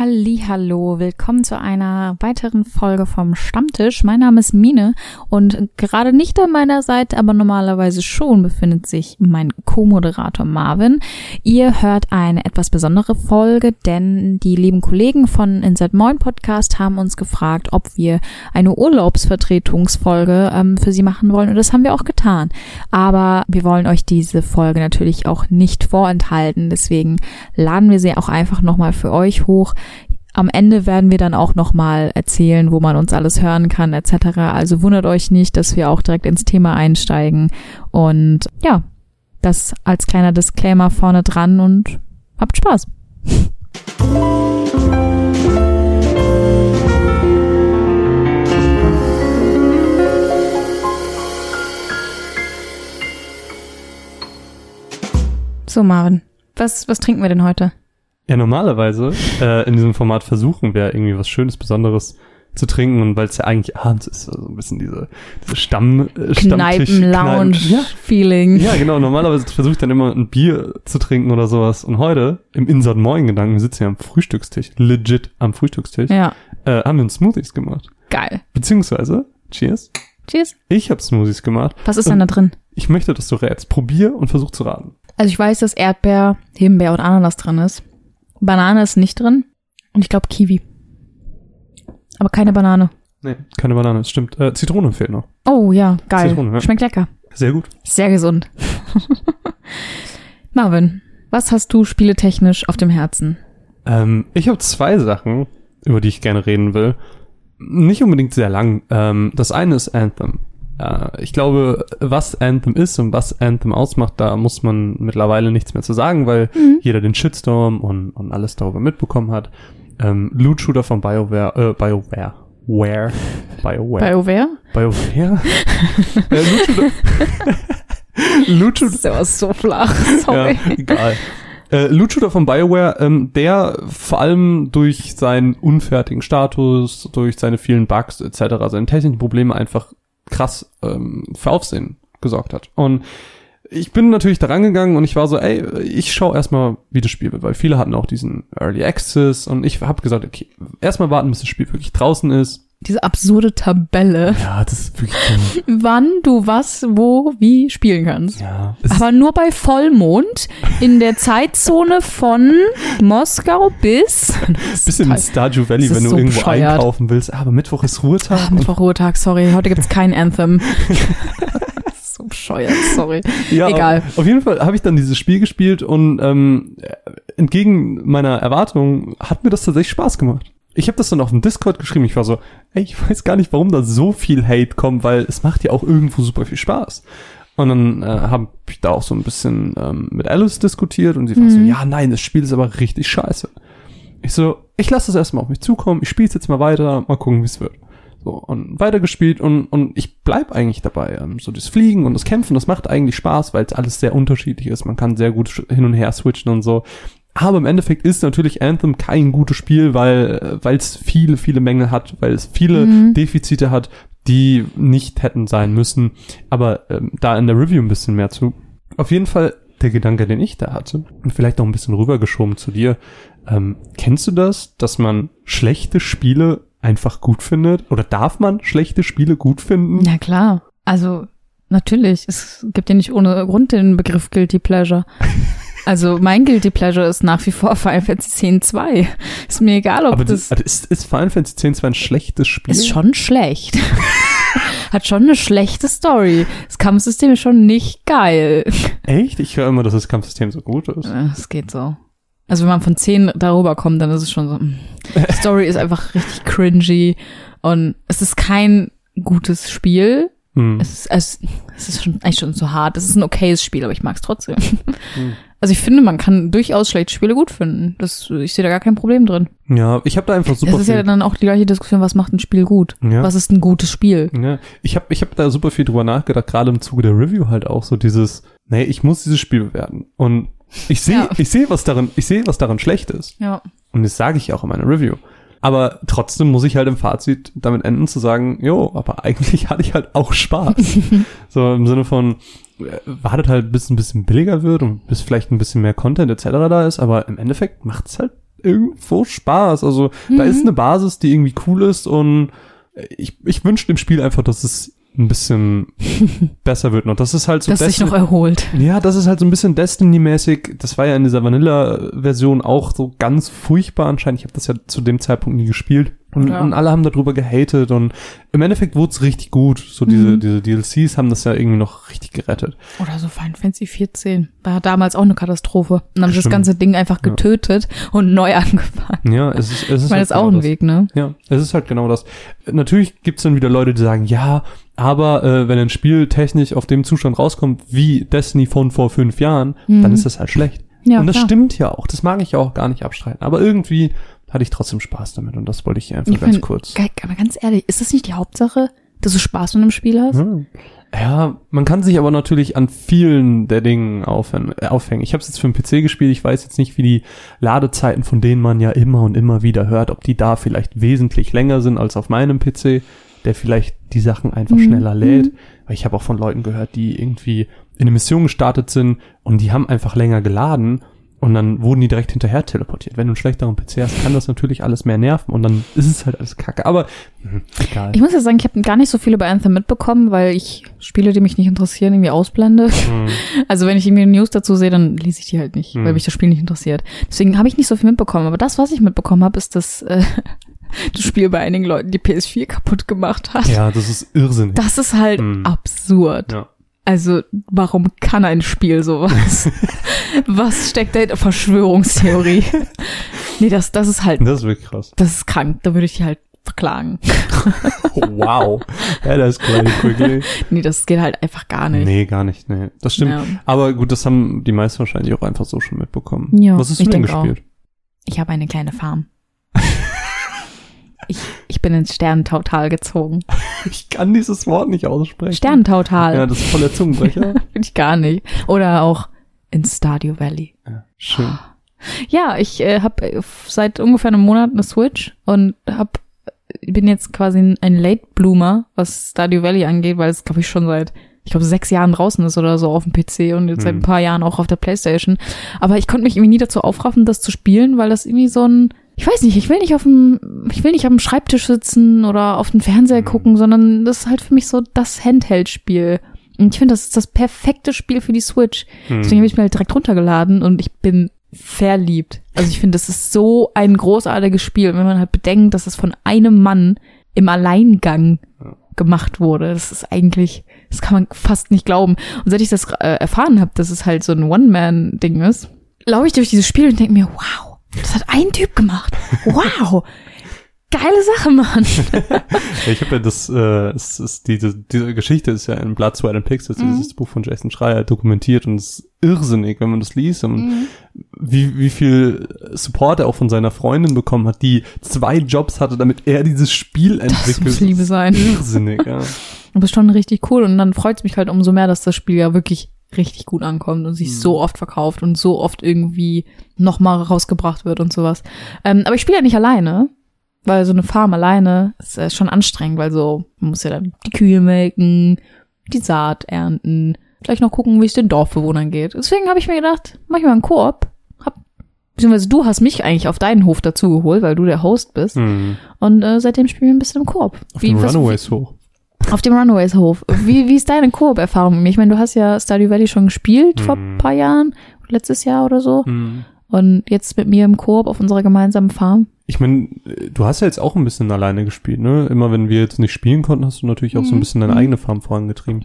Hallo, willkommen zu einer weiteren Folge vom Stammtisch. Mein Name ist Mine und gerade nicht an meiner Seite, aber normalerweise schon befindet sich mein Co-Moderator Marvin. Ihr hört eine etwas besondere Folge, denn die lieben Kollegen von Inside Moin Podcast haben uns gefragt, ob wir eine Urlaubsvertretungsfolge ähm, für sie machen wollen und das haben wir auch getan. Aber wir wollen euch diese Folge natürlich auch nicht vorenthalten, deswegen laden wir sie auch einfach nochmal für euch hoch. Am Ende werden wir dann auch nochmal erzählen, wo man uns alles hören kann, etc. Also wundert euch nicht, dass wir auch direkt ins Thema einsteigen. Und ja, das als kleiner Disclaimer vorne dran und habt Spaß. So, Marvin, was, was trinken wir denn heute? Ja, normalerweise äh, in diesem Format versuchen wir irgendwie was Schönes, Besonderes zu trinken und weil es ja eigentlich abends ist, also ein bisschen diese, diese Stamm, äh, Kneipen-Lounge-Feeling. Ja, genau. Normalerweise versuche ich dann immer ein Bier zu trinken oder sowas. Und heute im Insert Moin Gedanken, wir sitzen ja am Frühstückstisch, legit am Frühstückstisch, Ja, äh, haben wir uns Smoothies gemacht. geil. Beziehungsweise, cheers, Cheers. ich habe Smoothies gemacht. Was ist denn da drin? Ich möchte, dass du rätst. Probier und versuch zu raten. Also ich weiß, dass Erdbeer, Himbeer und Ananas drin ist. Banane ist nicht drin. Und ich glaube Kiwi. Aber keine Banane. Nee, keine Banane, das stimmt. Äh, Zitrone fehlt noch. Oh ja, geil. Zitrone, ja. Schmeckt lecker. Sehr gut. Sehr gesund. Marvin, was hast du spieletechnisch auf dem Herzen? Ähm, ich habe zwei Sachen, über die ich gerne reden will. Nicht unbedingt sehr lang. Ähm, das eine ist Anthem. Äh, ich glaube, was Anthem ist und was Anthem ausmacht, da muss man mittlerweile nichts mehr zu sagen, weil jeder den Shitstorm und, und alles darüber mitbekommen hat. Ähm, Loot Shooter von BioWare, äh, BioWare. Where? BioWare. BioWare? BioWare? äh, Loot Shooter. Loot Shooter. Der war so flach. Sorry. Ja, egal. Äh, Loot Shooter von BioWare, ähm, der vor allem durch seinen unfertigen Status, durch seine vielen Bugs etc., seine technischen Probleme einfach krass ähm, für Aufsehen gesorgt hat. Und ich bin natürlich da rangegangen und ich war so, ey, ich schaue erstmal, wie das Spiel wird, weil viele hatten auch diesen Early Access und ich habe gesagt, okay, erstmal warten, bis das Spiel wirklich draußen ist. Diese absurde Tabelle, Ja, das ist wirklich dumm. wann du was, wo, wie spielen kannst. Ja, Aber nur bei Vollmond in der Zeitzone von Moskau bis bisschen in Stardew Valley, wenn du so irgendwo bescheuert. einkaufen willst. Aber Mittwoch ist Ruhetag. Ach, Mittwoch Ruhetag, sorry. Heute gibt's kein Anthem. So bescheuert, sorry. Ja, Egal. Auf, auf jeden Fall habe ich dann dieses Spiel gespielt und ähm, entgegen meiner Erwartungen hat mir das tatsächlich Spaß gemacht. Ich habe das dann auf dem Discord geschrieben. Ich war so, ey, ich weiß gar nicht, warum da so viel Hate kommt, weil es macht ja auch irgendwo super viel Spaß. Und dann äh, habe ich da auch so ein bisschen ähm, mit Alice diskutiert und sie war so, ja, nein, das Spiel ist aber richtig scheiße. Ich so, ich lasse das erstmal auf mich zukommen, ich spiele es jetzt mal weiter, mal gucken, wie es wird. So, und weitergespielt und, und ich bleib eigentlich dabei. Ähm, so das Fliegen und das Kämpfen, das macht eigentlich Spaß, weil es alles sehr unterschiedlich ist. Man kann sehr gut hin und her switchen und so. Aber im Endeffekt ist natürlich Anthem kein gutes Spiel, weil weil es viele, viele Mängel hat, weil es viele Defizite hat, die nicht hätten sein müssen. Aber ähm, da in der Review ein bisschen mehr zu. Auf jeden Fall der Gedanke, den ich da hatte, und vielleicht noch ein bisschen rübergeschoben zu dir. Ähm, kennst du das, dass man schlechte Spiele einfach gut findet? Oder darf man schlechte Spiele gut finden? Na klar. Also, natürlich. Es gibt ja nicht ohne Grund den Begriff Guilty Pleasure. Also, mein Guilty Pleasure ist nach wie vor Final Fantasy X 2. Ist mir egal, ob Aber das, das, ist, ist Final Fantasy X zwar ein schlechtes Spiel? ist schon schlecht. Hat schon eine schlechte Story. Das Kampfsystem ist schon nicht geil. Echt? Ich höre immer, dass das Kampfsystem so gut ist. Es geht so. Also wenn man von 10 darüber kommt, dann ist es schon so. mm. Die Story ist einfach richtig cringy und es ist kein gutes Spiel. Hm. Es ist, es, es ist schon eigentlich schon so hart. Es ist ein okayes Spiel, aber ich mag es trotzdem. Also ich finde, man kann durchaus schlechte Spiele gut finden. Das, ich sehe da gar kein Problem drin. Ja, ich habe da einfach super Das ist viel. ja dann auch die gleiche Diskussion, was macht ein Spiel gut? Ja. Was ist ein gutes Spiel? Ja, ich habe ich hab da super viel drüber nachgedacht, gerade im Zuge der Review halt auch so dieses, nee, ich muss dieses Spiel bewerten. Und ich sehe, Ja. ich sehe, was daran, ich sehe, was daran schlecht ist. Ja. Und das sage ich auch in meiner Review. Aber trotzdem muss ich halt im Fazit damit enden zu sagen, jo, aber eigentlich hatte ich halt auch Spaß. so im Sinne von, wartet halt bis ein bisschen billiger wird und bis vielleicht ein bisschen mehr Content etc. da ist, aber im Endeffekt macht's halt irgendwo Spaß. Also Mhm. da ist eine Basis, die irgendwie cool ist und ich, ich wünsche dem Spiel einfach, dass es ein bisschen besser wird noch. Das ist halt so das sich noch erholt. ja, das ist halt so ein bisschen Destiny-mäßig. Das war ja in dieser Vanilla-Version auch so ganz furchtbar anscheinend. Ich habe das ja zu dem Zeitpunkt nie gespielt. Und, Ja. und alle haben darüber gehatet und im Endeffekt wurde es richtig gut. So diese, Mhm. diese DLCs haben das ja irgendwie noch richtig gerettet. Oder so Final Fantasy 14. War damals auch eine Katastrophe. Und haben sie das ganze Ding einfach Ja. getötet und neu angefangen. Ja, es ist, es ist Ich meine, halt ist auch genau ein das. Weg, ne? Ja, es ist halt genau das. Natürlich gibt's dann wieder Leute, die sagen, ja, aber äh, wenn ein Spiel technisch auf dem Zustand rauskommt wie Destiny von vor fünf Jahren, Mhm. dann ist das halt schlecht. Ja, und das klar. stimmt ja auch. Das mag ich ja auch gar nicht abstreiten. Aber irgendwie hatte ich trotzdem Spaß damit und das wollte ich hier einfach Ich ganz find, kurz. Geil, aber ganz ehrlich, ist das nicht die Hauptsache, dass du Spaß mit einem Spiel hast? Hm. Ja, man kann sich aber natürlich an vielen der Dingen aufhängen. äh, aufhängen. Ich habe es jetzt für den PC gespielt. Ich weiß jetzt nicht, wie die Ladezeiten, von denen man ja immer und immer wieder hört, ob die da vielleicht wesentlich länger sind als auf meinem PC, der vielleicht die Sachen einfach Mhm. schneller lädt. Mhm. Weil ich habe auch von Leuten gehört, die irgendwie in eine Mission gestartet sind und die haben einfach länger geladen und dann wurden die direkt hinterher teleportiert. Wenn du einen schlechteren PC hast, kann das natürlich alles mehr nerven und dann ist es halt alles kacke. Aber hm, egal. Ich muss ja sagen, ich habe gar nicht so viel über Anthem mitbekommen, weil ich Spiele, die mich nicht interessieren, irgendwie ausblende. Hm. Also wenn ich irgendwie News dazu sehe, dann lese ich die halt nicht, Hm. weil mich das Spiel nicht interessiert. Deswegen habe ich nicht so viel mitbekommen. Aber das, was ich mitbekommen habe, ist, dass äh, das Spiel bei einigen Leuten die PS4 kaputt gemacht hat. Ja, das ist irrsinnig. Das ist halt Hm. absurd. ja. Also, warum kann ein Spiel sowas? Was steckt da in der Verschwörungstheorie? nee, das, das ist halt, Das ist wirklich krass. das ist krank. Da würde ich halt verklagen. Wow. ja, das ist gleich quickly. Nee, das geht halt einfach gar nicht. Nee, gar nicht. Nee, das stimmt. Ja. Aber gut, das haben die meisten wahrscheinlich auch einfach so schon mitbekommen. Ja, Was hast du denn denk auch. gespielt? Ich habe eine kleine Farm. Ich, ich bin ins Sternentautal gezogen. Ich kann dieses Wort nicht aussprechen. Sternentautal. Ja, das ist voll der Zungenbrecher. Bin ich gar nicht. Oder auch in Stardew Valley. ja, schön. Ja, ich äh, habe seit ungefähr einem Monat eine Switch und hab, bin jetzt quasi ein- Late Bloomer, was Stardew Valley angeht, weil es, glaube ich, schon seit, ich glaube, sechs Jahren draußen ist oder so auf dem PC und jetzt seit Hm. ein paar Jahren auch auf der Playstation. Aber ich konnte mich irgendwie nie dazu aufraffen, das zu spielen, weil das irgendwie so ein, ich weiß nicht, ich will nicht auf dem, ich will nicht am Schreibtisch sitzen oder auf den Fernseher Hm. gucken, sondern das ist halt für mich so das Handheld-Spiel. Und ich finde, das ist das perfekte Spiel für die Switch. Hm. Deswegen habe ich mir halt direkt runtergeladen und ich bin verliebt. Also ich finde, das ist so ein großartiges Spiel, wenn man halt bedenkt, dass es von einem Mann im Alleingang gemacht wurde. Das ist eigentlich, das kann man fast nicht glauben. Und seit ich das äh, erfahren habe, dass es halt so ein One-Man-Ding ist, laufe ich durch dieses Spiel und denke mir, wow, das hat ein Typ gemacht. Wow. Geile Sache, Mann. Ich habe ja das, äh, es ist diese, diese Geschichte ist ja in Blood, Sweat and Pixels, Mhm. dieses Buch von Jason Schreier, dokumentiert und es ist irrsinnig, wenn man das liest und Mhm. wie, wie viel Support er auch von seiner Freundin bekommen hat, die zwei Jobs hatte, damit er dieses Spiel Das entwickelt. muss Liebe sein. Irrsinnig, ja. Aber ist schon richtig cool und dann freut es mich halt umso mehr, dass das Spiel ja wirklich richtig gut ankommt und sich Mhm. so oft verkauft und so oft irgendwie nochmal rausgebracht wird und sowas. Ähm, aber ich spiele ja nicht alleine, weil so eine Farm alleine ist äh, schon anstrengend, weil so, man muss ja dann die Kühe melken, die Saat ernten, vielleicht noch gucken, wie es den Dorfbewohnern geht. Deswegen habe ich mir gedacht, mach ich mal einen Koop. Hab, beziehungsweise du hast mich eigentlich auf deinen Hof dazugeholt, weil du der Host bist. Hm. Und äh, seitdem spielen wir ein bisschen im Koop. Auf den was- Runaways hoch. Auf dem Runaways-Hof. Wie, wie ist deine Koop-Erfahrung mit mir? Ich meine, du hast ja Stardew Valley schon gespielt vor Mhm. ein paar Jahren, letztes Jahr oder so. Hm. Und jetzt mit mir im Koop auf unserer gemeinsamen Farm. Ich meine, du hast ja jetzt auch ein bisschen alleine gespielt, ne? Immer wenn wir jetzt nicht spielen konnten, hast du natürlich auch so ein Mhm. bisschen deine Mhm. eigene Farm vorangetrieben.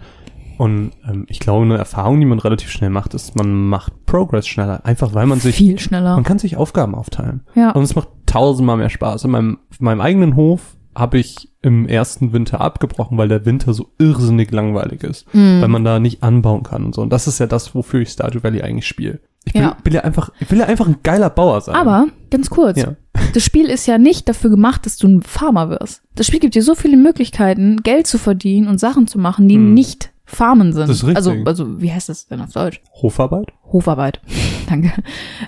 Und ähm, ich glaube, eine Erfahrung, die man relativ schnell macht, ist, man macht Progress schneller. Einfach weil man sich, Viel schneller. man kann sich Aufgaben aufteilen. Ja. Und es macht tausendmal mehr Spaß. In meinem, in meinem eigenen Hof habe ich im ersten Winter abgebrochen, weil der Winter so irrsinnig langweilig ist. Mhm. Weil man da nicht anbauen kann und so. Und das ist ja das, wofür ich Stardew Valley eigentlich spiele. Ich will, Ja. will ja einfach, ich will ja einfach ein geiler Bauer sein. Aber, ganz kurz, Ja. das Spiel ist ja nicht dafür gemacht, dass du ein Farmer wirst. Das Spiel gibt dir so viele Möglichkeiten, Geld zu verdienen und Sachen zu machen, die Mhm. nicht Farmen sind. Das ist richtig. Also, also, wie heißt das denn auf Deutsch? Hofarbeit? Hofarbeit. Danke.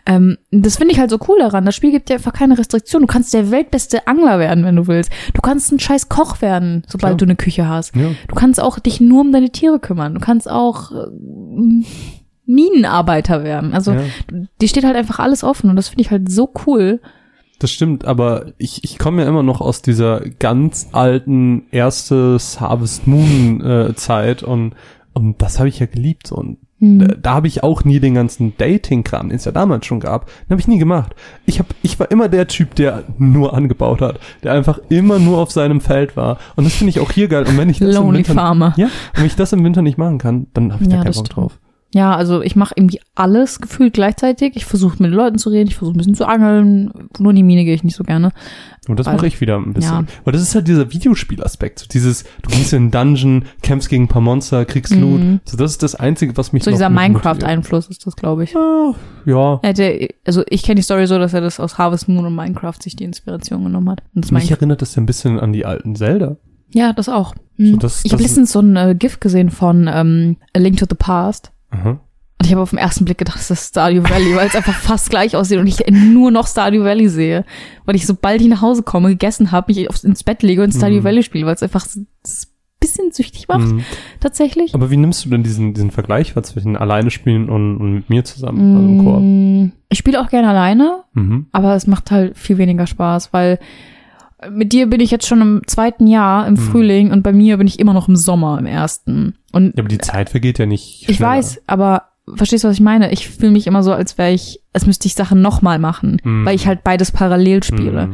Ähm, das finde ich halt so cool daran. Das Spiel gibt dir einfach keine Restriktion. Du kannst der weltbeste Angler werden, wenn du willst. Du kannst ein scheiß Koch werden, sobald Klar. du eine Küche hast. Ja. Du kannst auch dich nur um deine Tiere kümmern. Du kannst auch, äh, Minenarbeiter werden. Also Ja. die steht halt einfach alles offen und das finde ich halt so cool. Das stimmt, aber ich, ich komme ja immer noch aus dieser ganz alten erstes Harvest Moon äh, Zeit und, und das habe ich ja geliebt und Hm. da, da habe ich auch nie den ganzen Dating-Kram, den es ja damals schon gab, den habe ich nie gemacht. Ich hab, ich war immer der Typ, der nur angebaut hat, der einfach immer nur auf seinem Feld war und das finde ich auch hier geil und wenn ich das im Winter, Farmer. ja, wenn ich das im Winter nicht machen kann, dann habe ich Ja, da keinen Bock stimmt. drauf. Ja, also ich mache irgendwie alles gefühlt gleichzeitig. Ich versuche mit Leuten zu reden, ich versuche ein bisschen zu angeln. Nur in die Mine gehe ich nicht so gerne. Und das mache ich wieder ein bisschen. Ja. Weil das ist halt dieser Videospielaspekt. So dieses, du gehst in einen Dungeon, kämpfst gegen ein paar Monster, kriegst Loot. Mhm. So, das ist das Einzige, was mich So noch dieser. Minecraft-Einfluss ist das, glaube ich. Ja. Er hätte, also ich kenne die Story so, dass er das aus Harvest Moon und Minecraft sich die Inspiration genommen hat. Und das Mich Minecraft. erinnert das ja ein bisschen an die alten Zelda. Ja, das auch. So, Mhm. das- ich habe letztens so ein äh, GIF gesehen von ähm, A Link to the Past. Aha. Und ich habe auf den ersten Blick gedacht, das ist Stardew Valley, weil es einfach fast gleich aussieht und ich nur noch Stardew Valley sehe. Weil ich, sobald ich nach Hause komme, gegessen habe, mich aufs, ins Bett lege und Stardew Mhm. Valley spiele, weil es einfach das bisschen süchtig macht, Mhm. tatsächlich. Aber wie nimmst du denn diesen, diesen Vergleich zwischen alleine spielen und, und mit mir zusammen, also im Koop? Mm, Ich spiele auch gerne alleine, Mhm. aber es macht halt viel weniger Spaß, weil mit dir bin ich jetzt schon im zweiten Jahr, im Mhm. Frühling, und bei mir bin ich immer noch im Sommer, im ersten. Und Ja, aber die Zeit vergeht ja nicht. ich schneller. weiß, aber verstehst du, was ich meine? Ich fühle mich immer so, als wäre ich, als müsste ich Sachen nochmal machen, Mhm. weil ich halt beides parallel spiele. Mhm.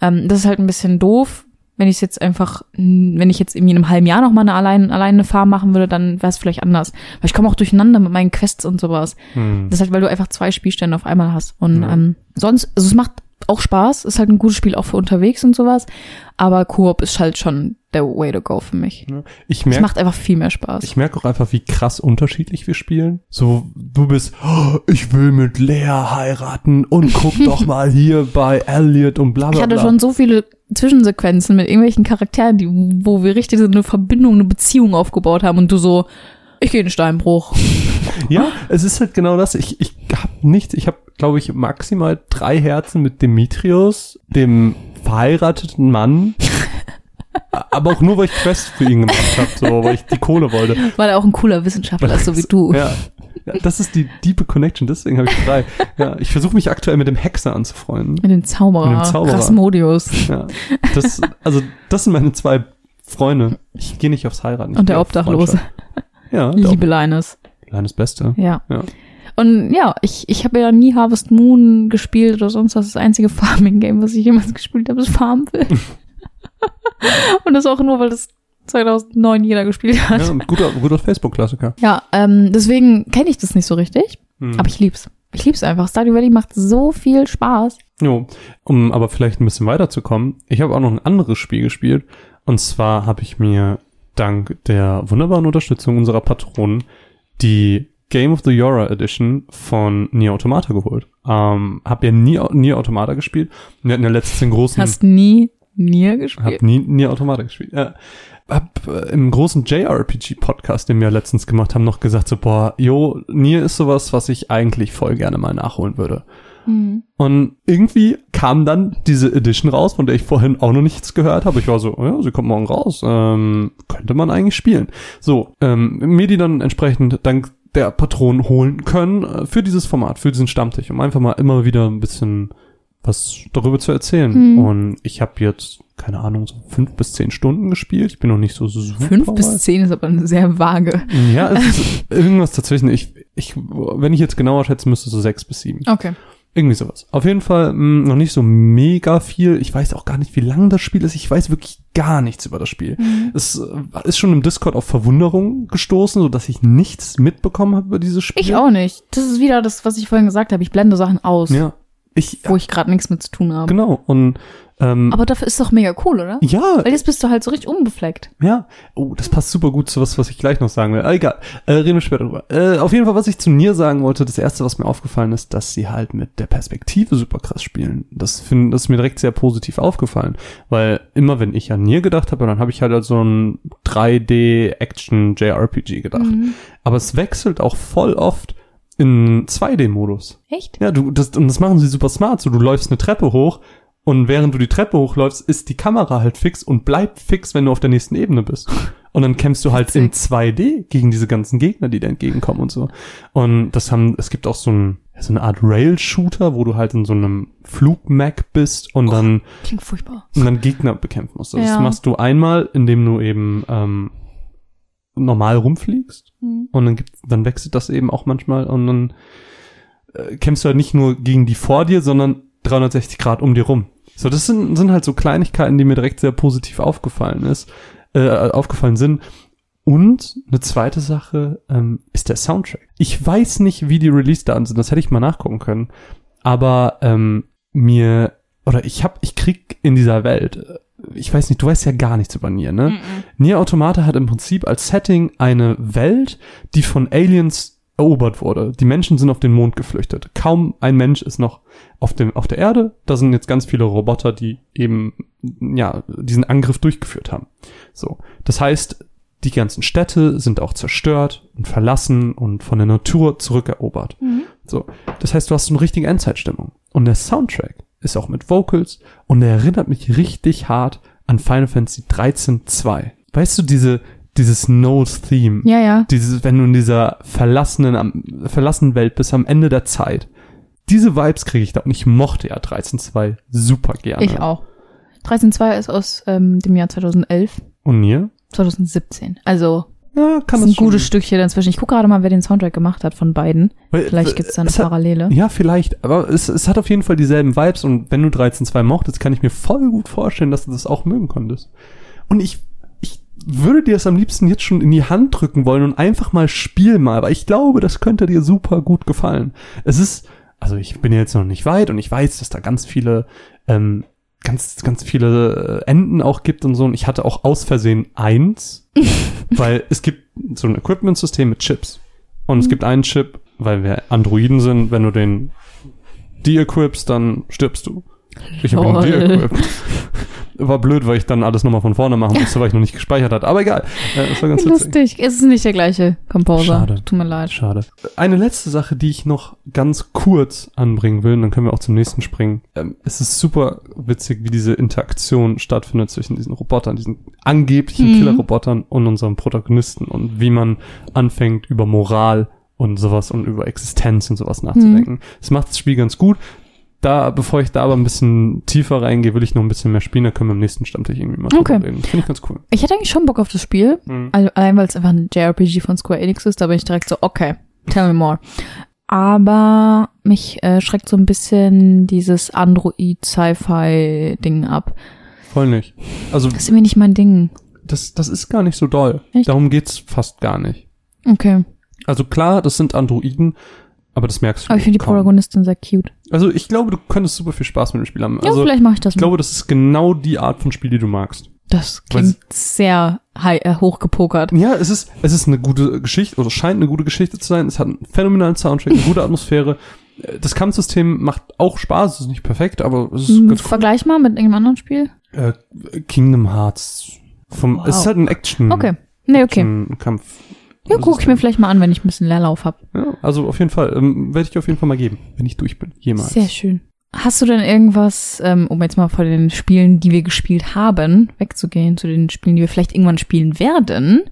Ähm, das ist halt ein bisschen doof. Wenn ich es jetzt einfach, wenn ich jetzt irgendwie in einem halben Jahr noch mal eine allein, alleine eine Farm machen würde, dann wäre es vielleicht anders. Weil ich komme auch durcheinander mit meinen Quests und sowas. Mhm. Das ist halt, weil du einfach zwei Spielstände auf einmal hast. Und Ja. ähm, sonst, also es macht auch Spaß, ist halt ein gutes Spiel auch für unterwegs und sowas. Aber Koop ist halt schon der way to go für mich. Ich Es merke macht einfach viel mehr Spaß. Ich merke auch einfach, wie krass unterschiedlich wir spielen. So, du bist, "Oh, ich will mit Lea heiraten und guck doch mal hier bei Elliot und bla bla Ich hatte bla. schon so viele Zwischensequenzen mit irgendwelchen Charakteren, die, wo wir richtig so eine Verbindung, eine Beziehung aufgebaut haben und du so, ich gehe in den Steinbruch. Ja, es ist halt genau das. Ich, ich hab nichts, ich habe, glaube ich, maximal drei Herzen mit Demetrius, dem verheirateten Mann. aber auch nur, weil ich Quest für ihn gemacht habe, so, weil ich die Kohle wollte. Weil er auch ein cooler Wissenschaftler ist, so wie du. Ja. ja, das ist die diepe Connection, deswegen habe ich drei. Ja, ich versuche mich aktuell mit dem Hexer anzufreunden. Mit dem Zauberer. Mit dem Zauberer. Rasmodius. Ja, das, also das sind meine zwei Freunde. Ich gehe nicht aufs Heiraten. Und der Obdachlose. Ja, der Liebe Leines. Kleines Beste. Ja. Ja. Und ja, ich, ich habe ja nie Harvest Moon gespielt oder sonst was. Das einzige Farming-Game, was ich jemals gespielt habe, ist Farmville. Und das auch nur, weil das 2009 jeder gespielt hat. Ja, ein guter, guter Facebook-Klassiker. Ja, ähm, deswegen kenne ich das nicht so richtig. Hm. Aber ich lieb's. Ich lieb's einfach. Stardew Valley macht so viel Spaß. Jo, um aber vielleicht ein bisschen weiterzukommen, ich habe auch noch ein anderes Spiel gespielt. Und zwar habe ich mir dank der wunderbaren Unterstützung unserer Patronen die Game of the Yora Edition von Nier Automata geholt. Ähm, hab ja nie Nier Automata gespielt. Wir hatten ja letztens den großen... Hast nie Nier gespielt? Hab nie Nier Automata gespielt. Ja. Hab äh, im großen JRPG-Podcast, den wir letztens gemacht haben, noch gesagt so, boah, jo, Nier ist sowas, was ich eigentlich voll gerne mal nachholen würde. Hm. Und irgendwie kam dann diese Edition raus, von der ich vorhin auch noch nichts gehört habe. Ich war so, oh ja, sie kommt morgen raus. Ähm, könnte man eigentlich spielen. So, ähm, mir die dann entsprechend dank der Patronen holen können äh, für dieses Format, für diesen Stammtisch, um einfach mal immer wieder ein bisschen was darüber zu erzählen. Mhm. Und ich habe jetzt, keine Ahnung, so fünf bis zehn Stunden gespielt. Ich bin noch nicht so super Fünf bis zehn ist aber sehr vage. Ja, es ist irgendwas dazwischen. Ich, ich, wenn ich jetzt genauer schätzen müsste, so sechs bis sieben. Okay. Irgendwie sowas. Auf jeden Fall mh, noch nicht so mega viel. Ich weiß auch gar nicht, wie lang das Spiel ist. Ich weiß wirklich gar nichts über das Spiel. Es äh, ist schon im Discord auf Verwunderung gestoßen, so dass ich nichts mitbekommen habe über dieses Spiel. Ich auch nicht. Das ist wieder das, was ich vorhin gesagt habe. Ich blende Sachen aus, Ja. Ich, wo ich gerade nichts mit zu tun habe. genau. Und ähm, Aber dafür ist doch mega cool, oder? ja, Weil jetzt bist du halt so richtig unbefleckt. Ja, oh, das passt super gut zu was, was ich gleich noch sagen will. Ah, egal, äh, reden wir später drüber. Äh, auf jeden Fall, was ich zu Nier sagen wollte, das erste, was mir aufgefallen ist, dass sie halt mit der Perspektive super krass spielen. Das find, das ist mir direkt sehr positiv aufgefallen, weil immer wenn ich an Nier gedacht habe, dann habe ich halt als so ein 3D Action JRPG gedacht. Mhm. Aber es wechselt auch voll oft in 2D-Modus. Echt? Ja, du, das, und das machen sie super smart. So, du läufst eine Treppe hoch und während du die Treppe hochläufst, ist die Kamera halt fix und bleibt fix, wenn du auf der nächsten Ebene bist. Und dann kämpfst du halt in 2D gegen diese ganzen Gegner, die dir entgegenkommen und so. Und das haben, es gibt auch so, ein, so eine Art Rail-Shooter, wo du halt in so einem Flug-Mac bist und dann, Klingt furchtbar. und dann Gegner bekämpfen musst. Das Ja. machst du einmal, indem du eben ähm, normal rumfliegst Hm. und dann gibt, dann wechselt das eben auch manchmal und dann äh, kämpfst du halt nicht nur gegen die vor dir, sondern 360 Grad um dir rum. So, das sind, sind halt so Kleinigkeiten, die mir direkt sehr positiv aufgefallen ist, äh, aufgefallen sind. Und eine zweite Sache ähm, ist der Soundtrack. Ich weiß nicht, wie die Release-Daten sind, das hätte ich mal nachgucken können. Aber ähm, mir, oder ich hab, ich krieg in dieser Welt, äh, ich weiß nicht, du weißt ja gar nichts über Nier, ne? Nier Automata hat im Prinzip als Setting eine Welt, die von Aliens erobert wurde. Die Menschen sind auf den Mond geflüchtet. Kaum ein Mensch ist noch auf dem auf der Erde. Da sind jetzt ganz viele Roboter, die eben ja diesen Angriff durchgeführt haben. So, das heißt, die ganzen Städte sind auch zerstört und verlassen und von der Natur zurückerobert. So, das heißt, du hast so eine richtige Endzeitstimmung. Und der Soundtrack ist auch mit Vocals und der erinnert mich richtig hart an Final Fantasy 13 2. Weißt du, diese, dieses Nose-Theme, Ja, ja. dieses, wenn du in dieser verlassenen, am, verlassenen Welt bist, am Ende der Zeit. Diese Vibes kriege ich da und ich mochte ja 13.2 super gerne. Ich auch. 13.2 ist aus ähm, dem Jahr 2011, Und ihr? 2017. Also, Ja, kann das ist ein gutes Stückchen dazwischen. Ich gucke gerade mal, wer den Soundtrack gemacht hat von beiden. Weil- Vielleicht gibt's da eine es hat- Parallele. Ja, vielleicht. Aber es, es hat auf jeden Fall dieselben Vibes und wenn du 13.2 mochtest, kann ich mir voll gut vorstellen, dass du das auch mögen konntest. Und ich würde dir das am liebsten jetzt schon in die Hand drücken wollen und einfach mal spiel mal, weil ich glaube, das könnte dir super gut gefallen. Es ist, also ich bin jetzt noch nicht weit und ich weiß, dass da ganz viele, ähm, ganz, ganz viele äh, Enden auch gibt und so. Und ich hatte auch aus Versehen eins, weil es gibt so ein Equipment-System mit Chips. Und es gibt einen Chip, weil wir Androiden sind, wenn du den de-equipst, dann stirbst du. Ich habe ihn de-equipped. War blöd, weil ich dann alles nochmal von vorne machen musste, weil ich noch nicht gespeichert hatte. Aber egal. Das war ganz witzig. Lustig. Es ist nicht der gleiche Composer. Schade. Tut mir leid. Schade. Eine letzte Sache, die ich noch ganz kurz anbringen will, und dann können wir auch zum nächsten springen. Ähm, es ist super witzig, wie diese Interaktion stattfindet zwischen diesen Robotern, diesen angeblichen Mhm. Killerrobotern und unserem Protagonisten und wie man anfängt über Moral und sowas und über Existenz und sowas nachzudenken. Es macht das Spiel ganz gut. Da, bevor ich da aber ein bisschen tiefer reingehe, will ich noch ein bisschen mehr spielen, dann können wir im nächsten Stammtisch irgendwie mal Okay. reden. Finde ich ganz cool. Ich hätte eigentlich schon Bock auf das Spiel. Mhm. Also, allein weil es einfach ein JRPG von Square Enix ist, da bin ich direkt so, okay, tell me more. Aber mich äh, schreckt so ein bisschen dieses Android-Sci-Fi-Ding ab. Voll nicht. Also, Das ist irgendwie nicht mein Ding. das, das ist gar nicht so doll. Echt? Darum geht's fast gar nicht. Okay. Also klar, das sind Androiden, aber das merkst du Aber ich finde die kaum. Protagonistin sehr cute. Also ich glaube, du könntest super viel Spaß mit dem Spiel haben. Ja, Also vielleicht mache ich das ich glaube, das ist genau die Art von Spiel, die du magst. Das klingt sehr high, äh, hochgepokert. Ja, es ist, es ist eine gute Geschichte, oder scheint eine gute Geschichte zu sein. Es hat einen phänomenalen Soundtrack, eine gute Atmosphäre. Äh, Das Kampfsystem macht auch Spaß, es ist nicht perfekt, aber es ist Hm, ganz cool. Vergleich mal mit irgendeinem anderen Spiel. Äh, Kingdom Hearts. Vom, Wow. Es ist halt ein Action. Okay. Nee, okay. Action Kampf. Ja, gucke ich mir vielleicht mal an, wenn ich ein bisschen Leerlauf habe. Ja, also auf jeden Fall, ähm, werde ich dir auf jeden Fall mal geben, wenn ich durch bin. Jemals. Sehr schön. Hast du denn irgendwas, ähm, um jetzt mal von den Spielen, die wir gespielt haben, wegzugehen, zu den Spielen, die wir vielleicht irgendwann spielen werden?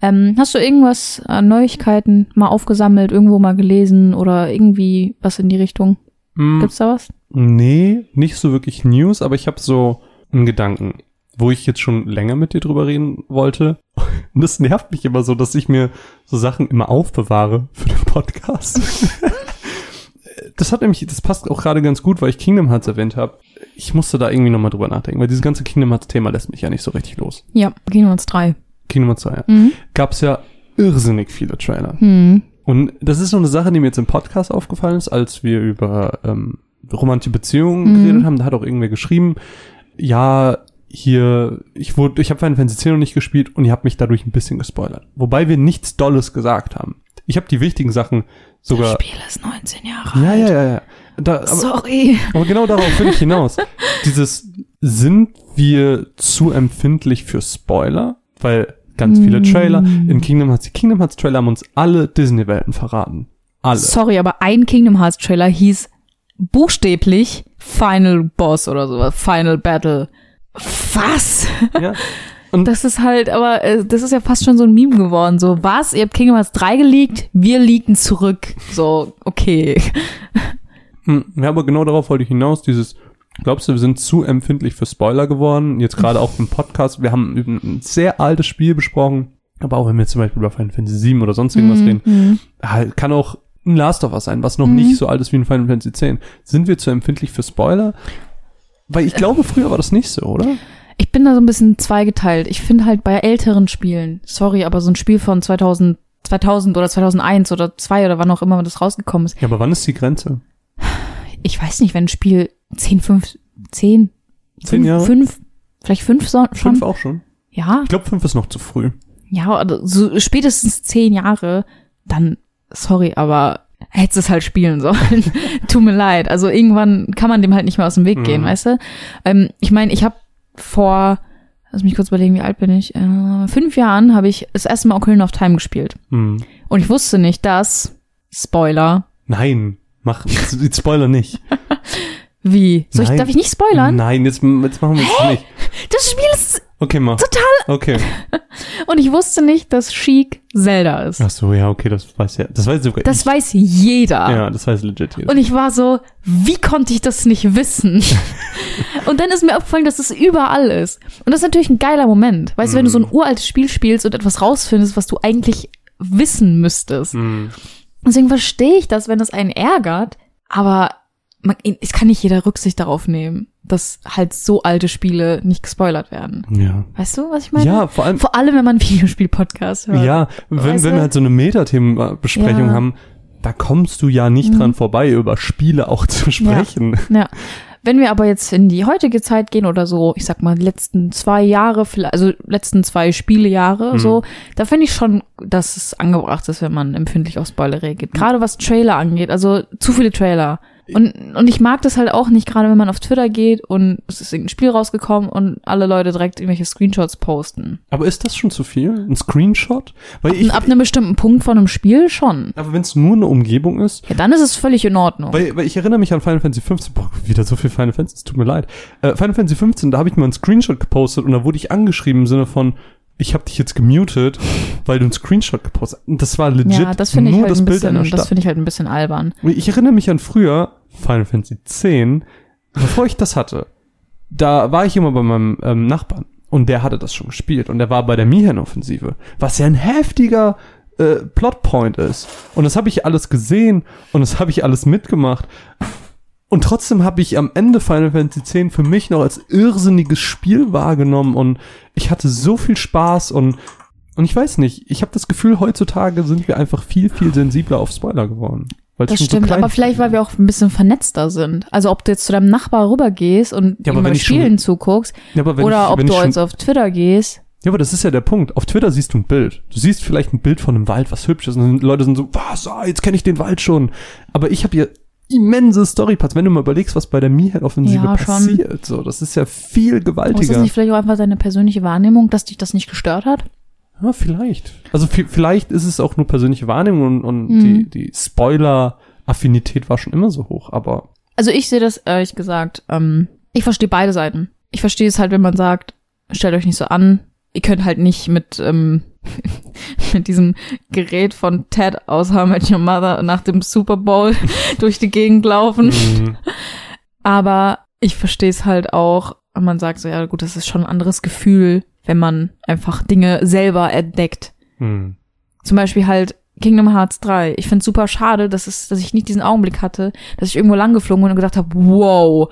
Ähm, hast du irgendwas an Neuigkeiten mal aufgesammelt, irgendwo mal gelesen oder irgendwie was in die Richtung? Mm, Gibt's da was? Nee, nicht so wirklich News, aber ich habe so einen Gedanken, wo ich jetzt schon länger mit dir drüber reden wollte. Und das nervt mich immer so, dass ich mir so Sachen immer aufbewahre für den Podcast. das hat nämlich, das passt auch gerade ganz gut, weil ich Kingdom Hearts erwähnt habe. Ich musste da irgendwie nochmal drüber nachdenken, weil dieses ganze Kingdom Hearts Thema lässt mich ja nicht so richtig los. Ja, Kingdom Hearts 3. Kingdom Hearts 2, ja. Mhm. Gab es ja irrsinnig viele Trailer. Hm. Und das ist so eine Sache, die mir jetzt im Podcast aufgefallen ist, als wir über ähm, romantische Beziehungen Mhm. geredet haben. Da hat auch irgendwer geschrieben, ja, hier, ich wurde, ich habe Final Fantasy 10 noch nicht gespielt und ihr habt mich dadurch ein bisschen gespoilert. Wobei wir nichts Dolles gesagt haben. Ich habe die wichtigen Sachen sogar. Das Spiel ist 19 Jahre Ja, alt. ja, ja, ja. Da, aber, Sorry. aber genau darauf will ich hinaus. Dieses, sind wir zu empfindlich für Spoiler? Weil ganz viele Mm. Trailer in Kingdom Hearts, die Kingdom Hearts Trailer haben uns alle Disney-Welten verraten. Alle. Sorry, aber ein Kingdom Hearts Trailer hieß buchstäblich Final Boss oder sowas. Final Battle. Was? Ja. Und Das ist halt, aber äh, das ist ja fast schon so ein Meme geworden. So, was? Ihr habt Kingdom Hearts 3 geleakt? Wir leaken zurück. So, okay. Hm, Ja, aber genau darauf wollte ich hinaus, dieses, glaubst du, wir sind zu empfindlich für Spoiler geworden? Jetzt gerade auch im Podcast, wir haben ein sehr altes Spiel besprochen, aber auch wenn wir zum Beispiel über Final Fantasy 7 oder sonst irgendwas reden, Mhm. ah, kann auch ein Last of Us sein, was noch Mhm. nicht so alt ist wie ein Final Fantasy 10. Sind wir zu empfindlich für Spoiler? Weil ich glaube, früher war das nicht so, oder? Ich bin da so ein bisschen zweigeteilt. Ich finde halt bei älteren Spielen, sorry, aber so ein Spiel von 2000, 2000 oder 2001 oder 2 oder wann auch immer das rausgekommen ist. Ja, aber wann ist die Grenze? Ich weiß nicht, wenn ein Spiel 10, 5, 10, Zehn 5, Jahre? 5 vielleicht 5 so, schon. Fünf auch schon? Ja, Ich glaube, fünf ist noch zu früh. ja, also so spätestens 10 Jahre, dann, sorry, aber hättest es halt spielen sollen. Tut mir leid. Also irgendwann kann man dem halt nicht mehr aus dem Weg gehen, Mhm. weißt du? Ähm, ich meine, ich habe vor, lass mich kurz überlegen, wie alt bin ich? Äh, fünf Jahren habe ich das erste Mal Ocarina of Time gespielt. Hm. Und ich wusste nicht, dass, Spoiler, Nein, mach, Spoiler nicht. wie? Soll ich, Nein. darf ich nicht spoilern? Nein, jetzt, jetzt machen wir es nicht. Das Spiel ist, Okay, mach. Total. Okay. und ich wusste nicht, dass Sheik Zelda ist. Ach so, ja, okay, das weiß ja, das weiß sogar Das ich. weiß jeder. Ja, das weiß legit jeder. Und ich war so, wie konnte ich das nicht wissen? und dann ist mir aufgefallen, dass es überall ist. Und das ist natürlich ein geiler Moment. Weißt du, wenn du so ein uraltes Spiel spielst und etwas rausfindest, was du eigentlich wissen müsstest. Hm. Deswegen verstehe ich das, wenn das einen ärgert, aber man, es kann nicht jeder Rücksicht darauf nehmen, dass halt so alte Spiele nicht gespoilert werden. Ja. Weißt du, was ich meine? Ja, vor allem, Vor allem, wenn man Videospiel-Podcast hört. ja, wenn, Weißt wenn du? wir halt so eine Metathemenbesprechung Ja. haben, da kommst du ja nicht dran vorbei, über Spiele auch zu sprechen. Ja. Wenn wir aber jetzt in die heutige Zeit gehen oder so, ich sag mal, letzten zwei Jahre, vielleicht- also letzten zwei Spielejahre, Mhm. so, da finde ich schon, dass es angebracht ist, wenn man empfindlich auf Spoiler reagiert. Gerade was Trailer angeht, also zu viele Trailer. Und, und ich mag das halt auch nicht, gerade wenn man auf Twitter geht und es ist irgendein Spiel rausgekommen und alle Leute direkt irgendwelche Screenshots posten. Aber ist das schon zu viel? Ein Screenshot? Weil ich, und ab einem bestimmten Punkt von einem Spiel schon. aber wenn es nur eine Umgebung ist, Ja, dann ist es völlig in Ordnung. Weil, weil ich erinnere mich an Final Fantasy 15, boah, wieder so viel Final Fantasy, es tut mir leid. Äh, Final Fantasy 15, da habe ich mal einen Screenshot gepostet und da wurde ich angeschrieben im Sinne von, ich habe dich jetzt gemutet, weil du einen Screenshot gepostet hast. Das war legit ja, das finde ich nur halt das ein Bild einer bisschen, das finde ich halt ein bisschen albern. Ich erinnere mich an früher, Final Fantasy 10, bevor ich das hatte, da war ich immer bei meinem ähm, Nachbarn. Und der hatte das schon gespielt. Und der war bei der Mihan-Offensive, was ja ein heftiger äh, Plotpoint ist. Und das habe ich alles gesehen. Und das habe ich alles mitgemacht. Und trotzdem habe ich am Ende Final Fantasy 10 für mich noch als irrsinniges Spiel wahrgenommen. Und ich hatte so viel Spaß. Und und ich weiß nicht, ich habe das Gefühl, heutzutage sind wir einfach viel, viel sensibler auf Spoiler geworden. Das stimmt, so aber vielleicht, weil wir auch ein bisschen vernetzter sind. Also ob du jetzt zu deinem Nachbar rübergehst und Ja, ihm beim ich schon- Spielen zuguckst Ja, oder ich, ob du jetzt auf Twitter gehst. Ja, aber das ist ja der Punkt. Auf Twitter siehst du ein Bild. Du siehst vielleicht ein Bild von einem Wald, was hübsch ist. Und dann Leute sind so, was, ah, jetzt kenne ich den Wald schon. Aber ich habe hier immense Storyparts. Wenn du mal überlegst, was bei der Mihan-Offensive Ja, passiert, so, das ist ja viel Aber ist das gewaltiger. nicht vielleicht auch einfach deine persönliche Wahrnehmung, dass dich das nicht gestört hat? Ja, vielleicht. Also vi- vielleicht ist es auch nur persönliche Wahrnehmung und, und Mhm. die, die Spoiler-Affinität war schon immer so hoch. Aber Also ich sehe das ehrlich gesagt, ähm, ich verstehe beide Seiten. Ich verstehe es halt, wenn man sagt, stellt euch nicht so an, ihr könnt halt nicht mit, ähm, mit diesem Gerät von Ted aus How Met Your Mother nach dem Super Bowl durch die Gegend laufen. Mhm. Aber ich verstehe es halt auch, wenn man sagt so, ja gut, das ist schon ein anderes Gefühl, wenn man einfach Dinge selber entdeckt. Mhm. Zum Beispiel halt Kingdom Hearts 3. Ich finde super schade, dass, es, dass ich nicht diesen Augenblick hatte, dass ich irgendwo lang geflogen bin und gedacht habe, wow,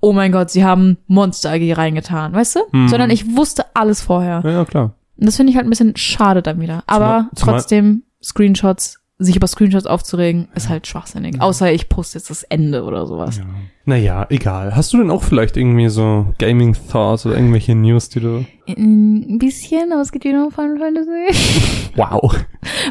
oh mein Gott, sie haben Monster AG reingetan, weißt du? Hm. Sondern ich wusste alles vorher. ja, ja, klar. Und das finde ich halt ein bisschen schade dann wieder. Aber Zumal- zumal- trotzdem, Screenshots, sich über Screenshots aufzuregen, ist halt schwachsinnig. Außer ich poste jetzt das Ende oder sowas. Ja. Naja, egal. Hast du denn auch vielleicht irgendwie so Gaming-Thoughts oder irgendwelche News, die du... Ein bisschen, aber es geht wieder um Final Fantasy. Wow.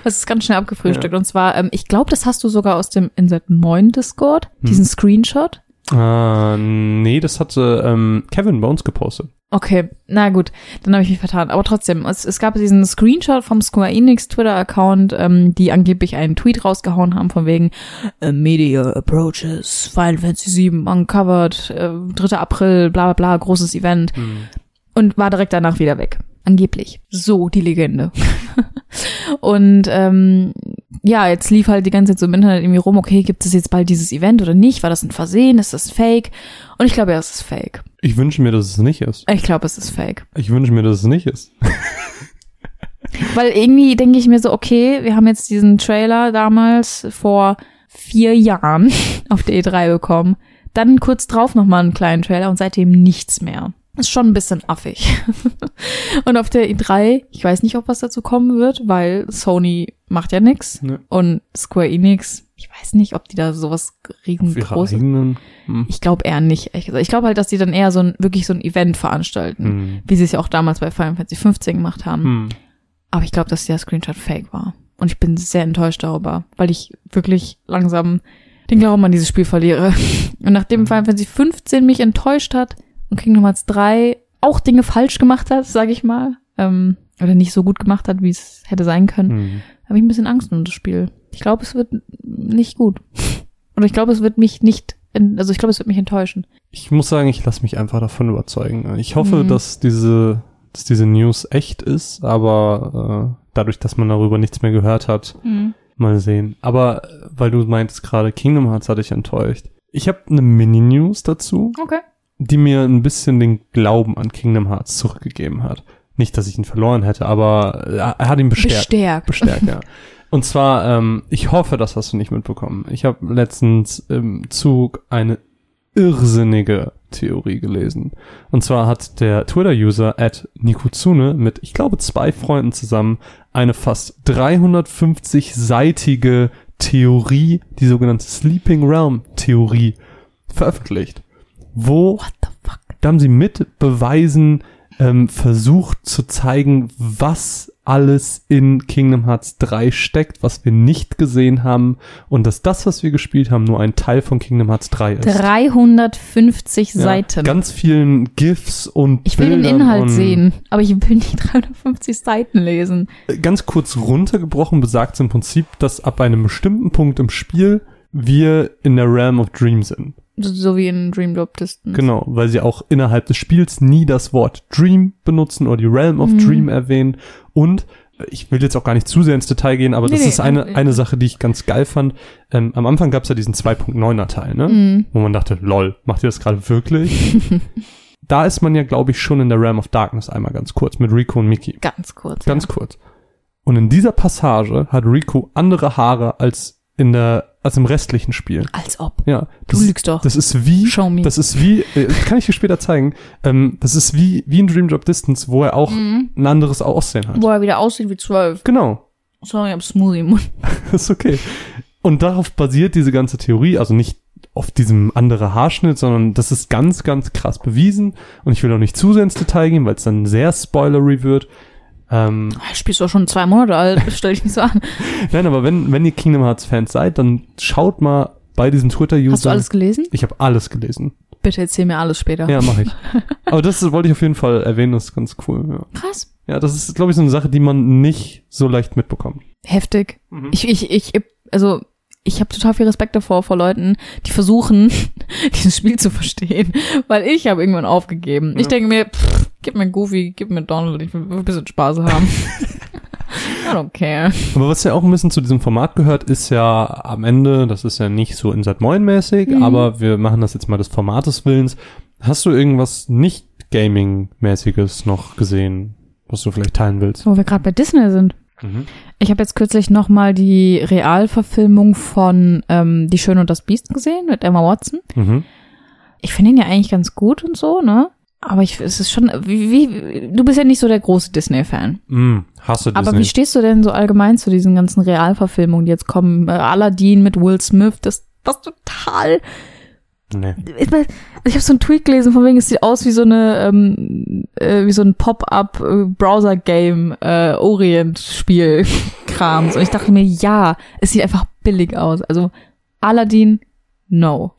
Was ist ganz schnell abgefrühstückt. Und zwar, ähm, ich glaube, das hast du sogar aus dem Insert Moin Discord, diesen Screenshot. Ah, nee, das hatte ähm, Kevin bei uns gepostet. Okay, na gut, dann habe ich mich vertan. Aber trotzdem, es, es gab diesen Screenshot vom Square Enix Twitter-Account, ähm, die angeblich einen Tweet rausgehauen haben von wegen äh, Media approaches Final Fantasy VII uncovered, äh, 3. April, bla bla bla, großes Event. Und war direkt danach wieder weg. Angeblich. So die Legende. und ähm, ja, jetzt lief halt die ganze Zeit so im Internet irgendwie rum, okay, gibt es jetzt bald dieses Event oder nicht? War das ein Versehen? Ist das fake? Und ich glaube, ja, es ist fake. Ich wünsche mir, dass es nicht ist. Ich glaube, es ist fake. Ich wünsche mir, dass es nicht ist. Weil irgendwie denke ich mir so, okay, wir haben jetzt diesen Trailer damals vor vier Jahren auf der E3 bekommen. Dann kurz drauf nochmal einen kleinen Trailer und seitdem nichts mehr. Ist schon ein bisschen affig. und auf der E3, ich weiß nicht, ob was dazu kommen wird, weil Sony macht ja nix Nee. und Square Enix, ich weiß nicht, ob die da sowas riesengroß. Hm. Ich glaube eher nicht. ehrlich gesagt. Ich glaube halt, dass die dann eher so ein wirklich so ein Event veranstalten, Hm. wie sie es ja auch damals bei Final Fantasy 15 gemacht haben. Hm. Aber ich glaube, dass der Screenshot fake war. Und ich bin sehr enttäuscht darüber, weil ich wirklich langsam den Glauben an dieses Spiel verliere. Und nachdem Final Fantasy 15 mich enttäuscht hat und Kingdom Hearts 3 auch Dinge falsch gemacht hat, sage ich mal, ähm, oder nicht so gut gemacht hat, wie es hätte sein können, Hm. habe ich ein bisschen Angst um das Spiel. Ich glaube, es wird nicht gut. Oder ich glaube, es wird mich nicht, also ich glaube, es wird mich enttäuschen. Ich muss sagen, ich lasse mich einfach davon überzeugen. Ich hoffe, Mhm. dass diese, dass diese News echt ist, aber äh, dadurch, dass man darüber nichts mehr gehört hat, mal sehen. Aber äh, weil du meintest gerade, Kingdom Hearts hat dich enttäuscht. Ich habe eine Mini-News dazu, Okay. Die mir ein bisschen den Glauben an Kingdom Hearts zurückgegeben hat. Nicht, dass ich ihn verloren hätte, aber äh, er hat ihn bestärkt. Bestärkt. bestärkt, ja. Und zwar, ähm, ich hoffe, das hast du nicht mitbekommen. Ich habe letztens im Zug eine irrsinnige Theorie gelesen. Und zwar hat der Twitter-User at Nikuzune mit, ich glaube, zwei Freunden zusammen eine fast 350-seitige Theorie, die sogenannte Sleeping Realm Theorie, veröffentlicht. Wo What the fuck? da haben sie mit Beweisen ähm, versucht zu zeigen, was alles in Kingdom Hearts 3 steckt, was wir nicht gesehen haben und dass das, was wir gespielt haben, nur ein Teil von Kingdom Hearts 3 ist. 350 Ja, Seiten. Ganz vielen GIFs und Ich will den Bildern Inhalt und sehen, aber ich will nicht 350 Seiten lesen. Ganz kurz runtergebrochen besagt es im Prinzip, dass ab einem bestimmten Punkt im Spiel wir in der Realm of Dream sind. So, wie in Dream Drop Distance. Genau, weil sie auch innerhalb des Spiels nie das Wort Dream benutzen oder die Realm of Mhm. Dream erwähnen. Und äh, ich will jetzt auch gar nicht zu sehr ins Detail gehen, aber Nee, das nee, ist eine, äh, eine Sache, die ich ganz geil fand. Ähm, am Anfang gab es ja diesen 2.9er Teil, ne? Mhm. Wo man dachte, lol, macht ihr das gerade wirklich? da ist man ja, glaube ich, schon in der Realm of Darkness einmal ganz kurz mit Rico und Miki. Ganz kurz. Ganz ja. kurz. Und in dieser Passage hat Rico andere Haare als in der, als im restlichen Spiel. Als ob. Ja. Du Das, lügst doch. das ist wie, Show das ist wie, äh, kann ich dir später zeigen, ähm, das ist wie, wie in Dream Drop Distance, wo er auch Mhm. ein anderes Aussehen hat. Wo er wieder aussieht wie 12. Genau. Sorry, ich hab Smoothie im Mund. Das ist okay. Und darauf basiert diese ganze Theorie, also nicht auf diesem andere Haarschnitt, sondern das ist ganz, ganz krass bewiesen. Und ich will auch nicht zu sehr ins Detail gehen, weil es dann sehr spoilery wird. Ähm, Ah, Spielst du schon zwei Monate alt? Stell dich nicht so an. nein, aber wenn, wenn ihr Kingdom Hearts Fans seid, dann schaut mal bei diesem Twitter-User. Hast du alles gelesen? Ich habe alles gelesen. Bitte erzähl mir alles später. Ja, mache ich. Aber das wollte ich auf jeden Fall erwähnen, das ist ganz cool. Ja, Krass. ja das ist, glaube ich, so eine Sache, die man nicht so leicht mitbekommt. Heftig. Mhm. Ich, ich, ich, also, ich habe total viel Respekt davor vor Leuten, die versuchen, dieses Spiel zu verstehen, weil ich habe irgendwann aufgegeben. Ich Ja. denke mir, pff, gib mir Goofy, gib mir Donald, ich will ein bisschen Spaß haben. I don't care. Aber was ja auch ein bisschen zu diesem Format gehört, ist ja am Ende, das ist ja nicht so Inside Moin mäßig, Mhm. aber wir machen das jetzt mal des Formates Willens. Hast du irgendwas nicht Gaming-mäßiges noch gesehen, was du vielleicht teilen willst? Wo wir gerade bei Disney sind. Mhm. Ich habe jetzt kürzlich noch mal die Realverfilmung von ähm, Die Schöne und das Biest gesehen mit Emma Watson. Mhm. Ich finde ihn ja eigentlich ganz gut und so, ne? Aber ich, es ist schon, wie, wie, du bist ja nicht so der große Disney-Fan. Mhm. Hast du Aber Disney? wie stehst du denn so allgemein zu diesen ganzen Realverfilmungen, die jetzt kommen? Äh, Aladdin mit Will Smith, das, das total. nee. Ich, ich habe so einen Tweet gelesen, von wegen es sieht aus wie so eine, ähm, äh, wie so ein Pop-up äh, äh, Orient-Spiel-Krams. Und ich dachte mir, ja, es sieht einfach billig aus. Also Aladdin, no.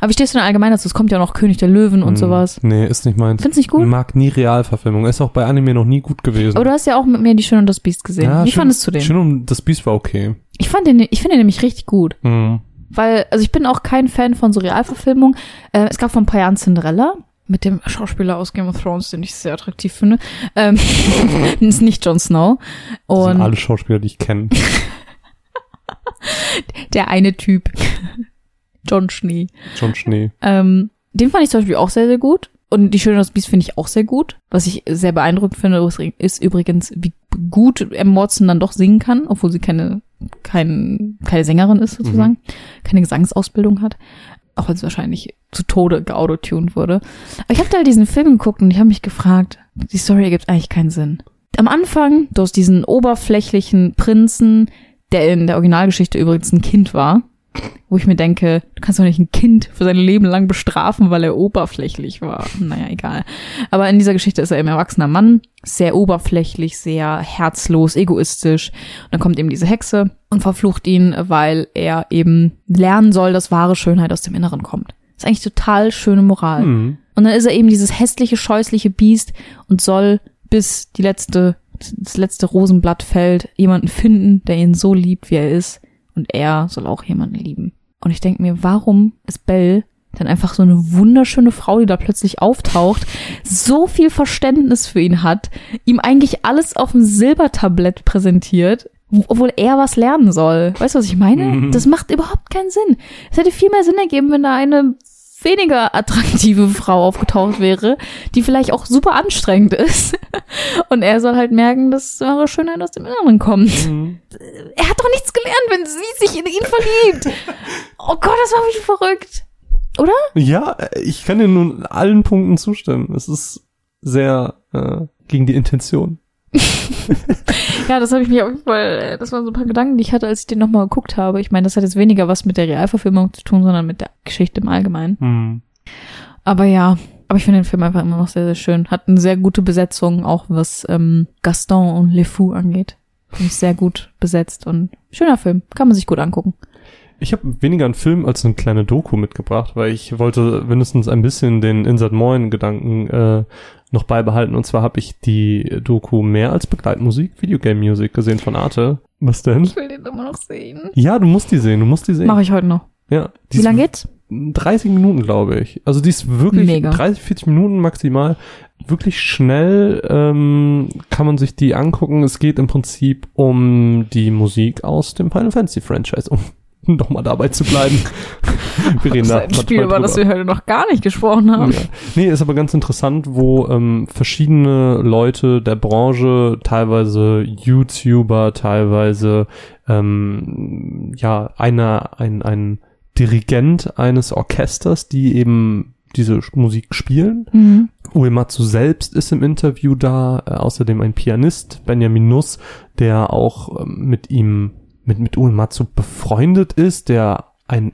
Aber wie stehst du denn allgemein dazu? Es kommt ja noch König der Löwen und Mhm. sowas. Nee, ist nicht meins. Findest du nicht gut? Mag nie Realverfilmung. Ist auch bei Anime noch nie gut gewesen. Aber du hast ja auch mit mir die Schöne und das Biest gesehen. Ja, wie schön- fandest du den? Schön und das Biest war okay. Ich fand den, ich finde den nämlich richtig gut. Mhm. Weil, also ich bin auch kein Fan von so Realverfilmungen. Äh, es gab vor ein paar Jahren Cinderella. Mit dem Schauspieler aus Game of Thrones, den ich sehr attraktiv finde. Ähm, ist nicht Jon Snow. Das sind Und alle Schauspieler, die ich kenne. der eine Typ. John Schnee. John Schnee. Ähm, den fand ich zum Beispiel auch sehr, sehr gut. Und die Schöne aus Biest finde ich auch sehr gut. Was ich sehr beeindruckend finde, ist übrigens, wie gut Emma Watson dann doch singen kann, obwohl sie keine, kein, keine Sängerin ist sozusagen, keine Gesangsausbildung hat. Auch wenn sie wahrscheinlich zu Tode geautotuned wurde. Aber ich habe da halt diesen Film geguckt und ich habe mich gefragt, die Story ergibt eigentlich keinen Sinn. Am Anfang, du hast diesen oberflächlichen Prinzen, der in der Originalgeschichte übrigens ein Kind war, wo ich mir denke, du kannst doch nicht ein Kind für sein Leben lang bestrafen, weil er oberflächlich war. Naja, egal. Aber in dieser Geschichte ist er eben erwachsener Mann, sehr oberflächlich, sehr herzlos, egoistisch. Und dann kommt eben diese Hexe und verflucht ihn, weil er eben lernen soll, dass wahre Schönheit aus dem Inneren kommt. Das ist eigentlich total schöne Moral. Hm. Und dann ist er eben dieses hässliche, scheußliche Biest und soll bis die letzte, das letzte Rosenblatt fällt, jemanden finden, der ihn so liebt, wie er ist. Und er soll auch jemanden lieben. Und ich denke mir, warum ist Belle dann einfach so eine wunderschöne Frau, die da plötzlich auftaucht, so viel Verständnis für ihn hat, ihm eigentlich alles auf dem Silbertablett präsentiert, obwohl er was lernen soll. Weißt du, was ich meine? Mhm. Das macht überhaupt keinen Sinn. Es hätte viel mehr Sinn ergeben, wenn da eine weniger attraktive Frau aufgetaucht wäre, die vielleicht auch super anstrengend ist. Und er soll halt merken, dass wahre Schönheit aus dem Inneren kommt. Hm. Er hat doch nichts gelernt, wenn sie sich in ihn verliebt. Oh Gott, das war wirklich verrückt. Oder? Ja, ich kann dir nun in allen Punkten zustimmen. Es ist sehr äh, gegen die Intention. Ja, das habe ich mir auf jeden Fall, äh, das waren so ein paar Gedanken, die ich hatte, als ich den nochmal geguckt habe. Ich meine, das hat jetzt weniger was mit der Realverfilmung zu tun, sondern mit der Geschichte im Allgemeinen. Hm. Aber ja, aber ich finde den Film einfach immer noch sehr, sehr schön. Hat eine sehr gute Besetzung, auch was ähm, Gaston und Le Fou angeht. Finde ich sehr gut besetzt und schöner Film. Kann man sich gut angucken. Ich habe weniger einen Film als eine kleine Doku mitgebracht, weil ich wollte mindestens ein bisschen den Insert Moin Gedanken äh, noch beibehalten. Und zwar habe ich die Doku mehr als Begleitmusik, Videogame Music gesehen von Arte. Was denn? will den immer noch sehen. Ja, du musst die sehen, du musst die sehen. Mache ich heute noch. Ja. Wie lange geht's? 30 Minuten, glaube ich. Also die ist wirklich Mega. 30, 40 Minuten maximal. Wirklich schnell ähm, kann man sich die angucken. Es geht im Prinzip um die Musik aus dem Final Fantasy Franchise, um nochmal dabei zu bleiben. wir reden Das ist ein Spiel, über das wir heute noch gar nicht gesprochen haben. ja. Nee, ist aber ganz interessant, wo ähm, verschiedene Leute der Branche, teilweise YouTuber, teilweise ähm, ja, einer, ein, ein Dirigent eines Orchesters, die eben diese Musik spielen. Mhm. Uematsu selbst ist im Interview da, äh, außerdem ein Pianist, Benjamin Nuss, der auch ähm, mit ihm, mit, mit Uematsu befreundet ist, der ein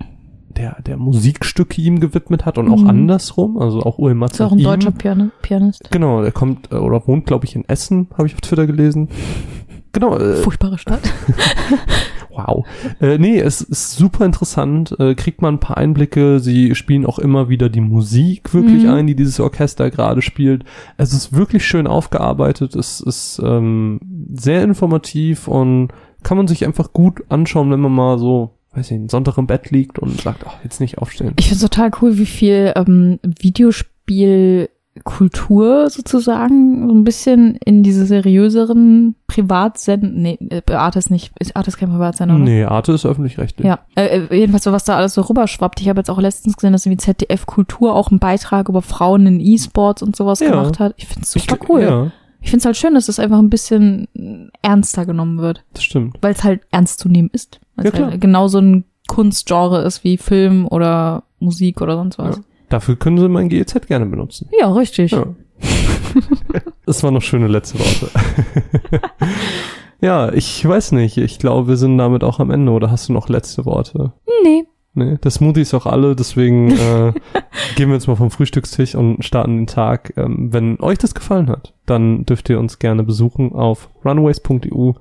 der, der Musikstücke ihm gewidmet hat und auch Mhm. andersrum, also auch Uematsu Ist auch ein ihm- deutscher Pian Pianist. Genau, der kommt äh, oder wohnt, glaube ich, in Essen, habe ich auf Twitter gelesen. Genau, äh, Furchtbare Stadt. wow. Äh, nee, es ist super interessant, äh, kriegt man ein paar Einblicke. Sie spielen auch immer wieder die Musik wirklich Mhm. ein, die dieses Orchester gerade spielt. Es ist wirklich schön aufgearbeitet, es ist ähm, sehr informativ und kann man sich einfach gut anschauen, wenn man mal so, weiß ich, einen Sonntag im Bett liegt und sagt, ach, jetzt nicht aufstehen. Ich finde total cool, wie viel ähm, Videospielkultur sozusagen so ein bisschen in diese seriöseren Privatsenden, nee, äh, Arte ist nicht, ist Arte ist kein Privatsender, oder? Nee, Arte ist öffentlich-rechtlich. Ja, äh, äh, jedenfalls so, was da alles so rüberschwappt. Ich habe jetzt auch letztens gesehen, dass irgendwie ZDF Kultur auch einen Beitrag über Frauen in E-Sports und sowas Ja. gemacht hat. Ich finde es super Ich- cool. Ja, Ich finde es halt schön, dass das einfach ein bisschen ernster genommen wird, das stimmt. weil es halt ernst zu nehmen ist. Weil Ja, es halt genauso ein Kunstgenre ist wie Film oder Musik oder sonst was. Ja. Dafür können sie mein GEZ gerne benutzen. Ja, richtig. Ja. Es waren noch schöne letzte Worte. ja, ich weiß nicht. Ich glaube, wir sind damit auch am Ende. Oder hast du noch letzte Worte? Nee. Nee, der Smoothie ist auch alle, deswegen äh, gehen wir jetzt mal vom Frühstückstisch und starten den Tag. Ähm, wenn euch das gefallen hat, dann dürft ihr uns gerne besuchen auf runaways.eu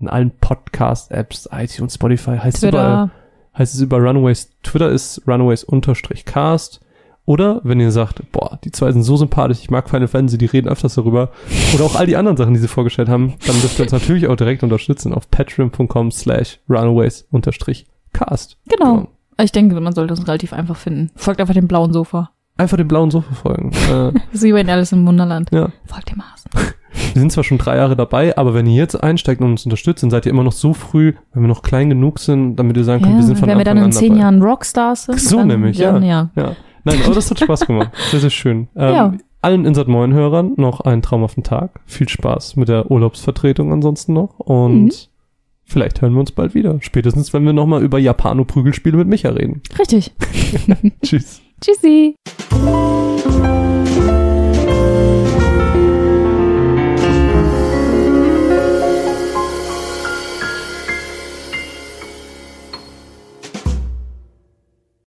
in allen Podcast-Apps, iTunes, Spotify, heißt es überall Twitter. heißt es über Runaways. Twitter ist Runaways-Cast. Oder wenn ihr sagt, boah, die zwei sind so sympathisch, ich mag Final Fantasy, die reden öfters darüber. Oder auch all die anderen Sachen, die sie vorgestellt haben, dann dürft ihr uns natürlich auch direkt unterstützen auf patreon.com slash runaways-cast. Genau. Ich denke, man sollte uns relativ einfach finden. Folgt einfach dem blauen Sofa. Einfach den blauen Sofa folgen. äh, wie bei Alice im Wunderland. ja. Folgt dem Hasen. Wir sind zwar schon drei Jahre dabei, aber wenn ihr jetzt einsteigt und uns unterstützt, dann seid ihr immer noch so früh, wenn wir noch klein genug sind, damit ihr sagen könnt, wir sind von wenn wir Anfang dann in an zehn dabei. Jahren Rockstars sind. So dann, nämlich, dann, ja. Ja. Nein, aber das hat Spaß gemacht. Sehr, sehr schön. Ähm, Ja. Allen Insert Moin Hörern noch einen traumhaften Tag. Viel Spaß mit der Urlaubsvertretung ansonsten noch. Und Mhm vielleicht hören wir uns bald wieder. Spätestens, wenn wir nochmal über Japano-Prügelspiele mit Micha reden. Richtig. Tschüss. Tschüssi.